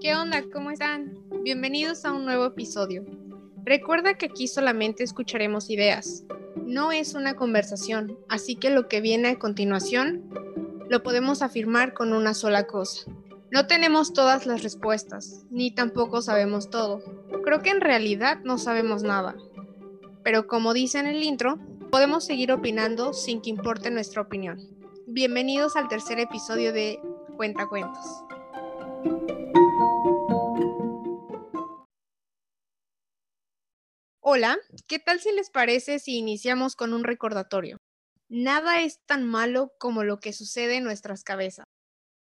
¿Qué onda? ¿Cómo están? Bienvenidos a un nuevo episodio. Recuerda que aquí solamente escucharemos ideas. No es una conversación, así que lo que viene a continuación lo podemos afirmar con una sola cosa. No tenemos todas las respuestas, ni tampoco sabemos todo. Creo que en realidad no sabemos nada. Pero como dice en el intro, podemos seguir opinando sin que importe nuestra opinión. Bienvenidos al tercer episodio de Cuenta Cuentos. Hola, ¿qué tal si les parece si iniciamos con un recordatorio? Nada es tan malo como lo que sucede en nuestras cabezas.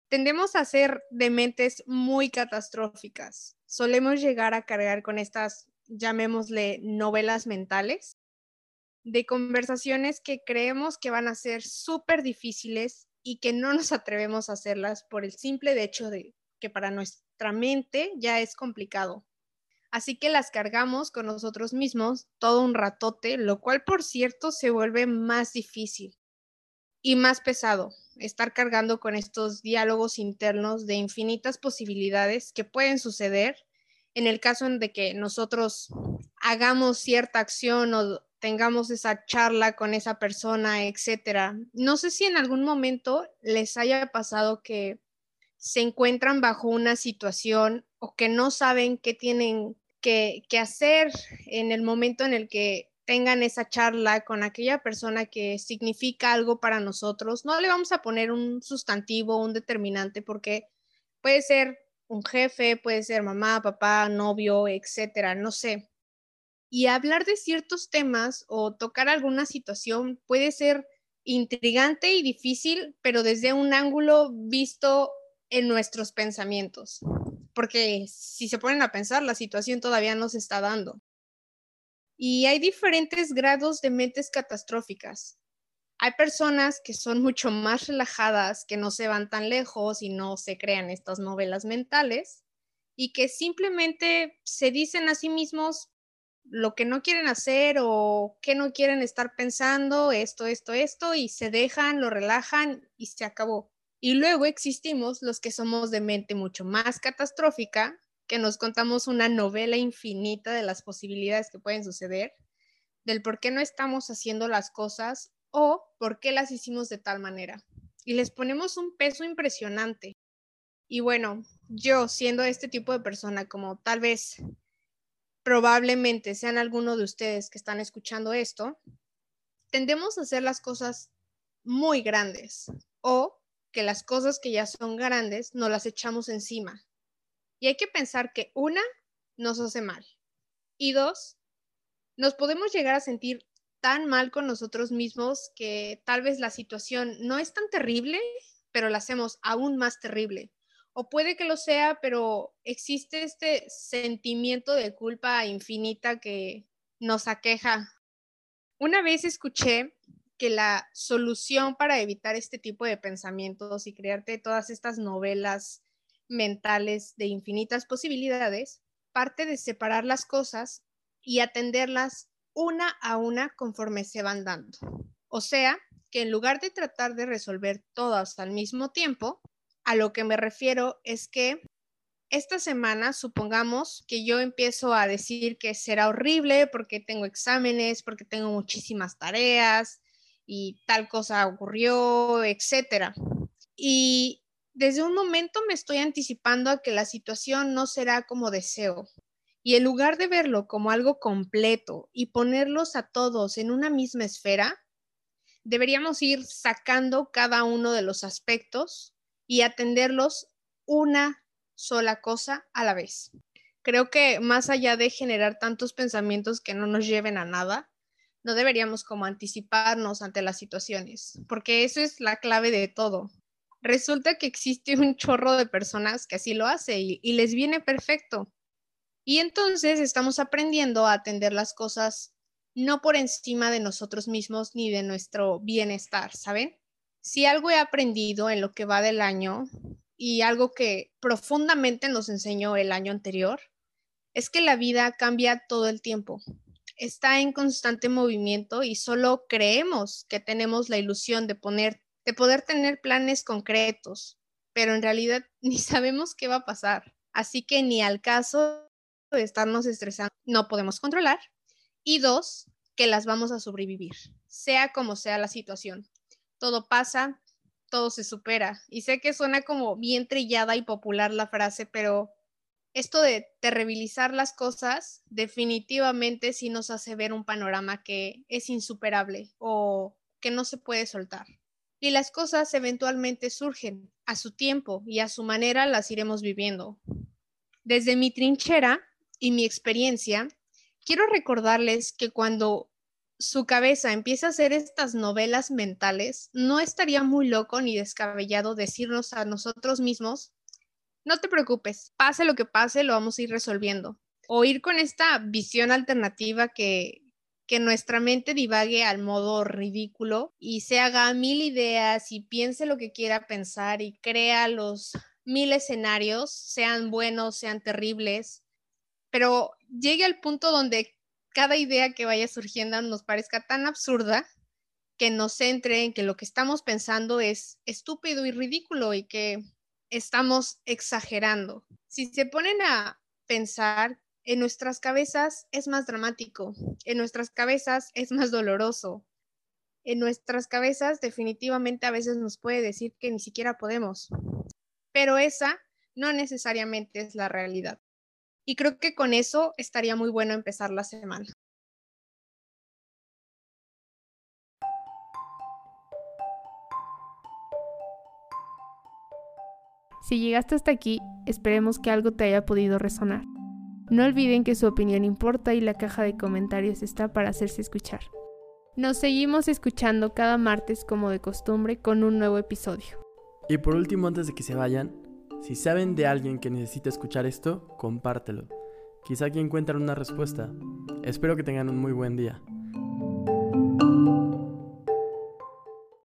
Tendemos a ser de mentes muy catastróficas. Solemos llegar a cargar con estas, llamémosle, novelas mentales, de conversaciones que creemos que van a ser súper difíciles y que no nos atrevemos a hacerlas por el simple hecho de que para nuestra mente ya es complicado. Así que las cargamos con nosotros mismos todo un ratote, lo cual por cierto se vuelve más difícil y más pesado estar cargando con estos diálogos internos de infinitas posibilidades que pueden suceder en el caso de que nosotros hagamos cierta acción o tengamos esa charla con esa persona, etcétera. No sé si en algún momento les haya pasado que se encuentran bajo una situación o que no saben qué tienen que, hacer en el momento en el que tengan esa charla con aquella persona que significa algo para nosotros. No le vamos a poner un sustantivo, un determinante, porque puede ser un jefe, puede ser mamá, papá, novio, etcétera, no sé. Y hablar de ciertos temas o tocar alguna situación puede ser intrigante y difícil, pero desde un ángulo visto en nuestros pensamientos porque si se ponen a pensar, la situación todavía no se está dando. Y hay diferentes grados de mentes catastróficas. Hay personas que son mucho más relajadas, que no se van tan lejos y no se crean estas novelas mentales y que simplemente se dicen a sí mismos lo que no quieren hacer o que no quieren estar pensando, esto, esto, esto, y se dejan, lo relajan y se acabó. Y luego existimos los que somos de mente mucho más catastrófica, que nos contamos una novela infinita de las posibilidades que pueden suceder, del por qué no estamos haciendo las cosas o por qué las hicimos de tal manera. Y les ponemos un peso impresionante. Y bueno, yo siendo este tipo de persona, como tal vez probablemente sean algunos de ustedes que están escuchando esto, tendemos a hacer las cosas muy grandes o que las cosas que ya son grandes no las echamos encima. Y hay que pensar que una nos hace mal. Y dos, nos podemos llegar a sentir tan mal con nosotros mismos que tal vez la situación no es tan terrible, pero la hacemos aún más terrible. O puede que lo sea, pero existe este sentimiento de culpa infinita que nos aqueja. Una vez escuché que la solución para evitar este tipo de pensamientos y crearte todas estas novelas mentales de infinitas posibilidades parte de separar las cosas y atenderlas una a una conforme se van dando. O sea, que en lugar de tratar de resolver todas al mismo tiempo, a lo que me refiero es que esta semana, supongamos que yo empiezo a decir que será horrible porque tengo exámenes, porque tengo muchísimas tareas, y tal cosa ocurrió, etcétera. Y desde un momento me estoy anticipando a que la situación no será como deseo. Y en lugar de verlo como algo completo y ponerlos a todos en una misma esfera, deberíamos ir sacando cada uno de los aspectos y atenderlos una sola cosa a la vez. Creo que más allá de generar tantos pensamientos que no nos lleven a nada, no deberíamos como anticiparnos ante las situaciones, porque eso es la clave de todo. Resulta que existe un chorro de personas que así lo hace y, y les viene perfecto. Y entonces estamos aprendiendo a atender las cosas no por encima de nosotros mismos ni de nuestro bienestar, ¿saben? Si algo he aprendido en lo que va del año y algo que profundamente nos enseñó el año anterior, es que la vida cambia todo el tiempo está en constante movimiento y solo creemos que tenemos la ilusión de, poner, de poder tener planes concretos, pero en realidad ni sabemos qué va a pasar. Así que ni al caso de estarnos estresando, no podemos controlar. Y dos, que las vamos a sobrevivir, sea como sea la situación. Todo pasa, todo se supera. Y sé que suena como bien trillada y popular la frase, pero esto de terribilizar las cosas definitivamente sí nos hace ver un panorama que es insuperable o que no se puede soltar. Y las cosas eventualmente surgen a su tiempo y a su manera las iremos viviendo. Desde mi trinchera y mi experiencia, quiero recordarles que cuando su cabeza empieza a hacer estas novelas mentales, no estaría muy loco ni descabellado decirnos a nosotros mismos no te preocupes, pase lo que pase, lo vamos a ir resolviendo. O ir con esta visión alternativa que, que nuestra mente divague al modo ridículo y se haga mil ideas y piense lo que quiera pensar y crea los mil escenarios, sean buenos, sean terribles, pero llegue al punto donde cada idea que vaya surgiendo nos parezca tan absurda que nos centre en que lo que estamos pensando es estúpido y ridículo y que estamos exagerando. Si se ponen a pensar, en nuestras cabezas es más dramático, en nuestras cabezas es más doloroso, en nuestras cabezas definitivamente a veces nos puede decir que ni siquiera podemos, pero esa no necesariamente es la realidad. Y creo que con eso estaría muy bueno empezar la semana. Si llegaste hasta aquí, esperemos que algo te haya podido resonar. No olviden que su opinión importa y la caja de comentarios está para hacerse escuchar. Nos seguimos escuchando cada martes como de costumbre con un nuevo episodio. Y por último, antes de que se vayan, si saben de alguien que necesita escuchar esto, compártelo. Quizá aquí encuentren una respuesta. Espero que tengan un muy buen día.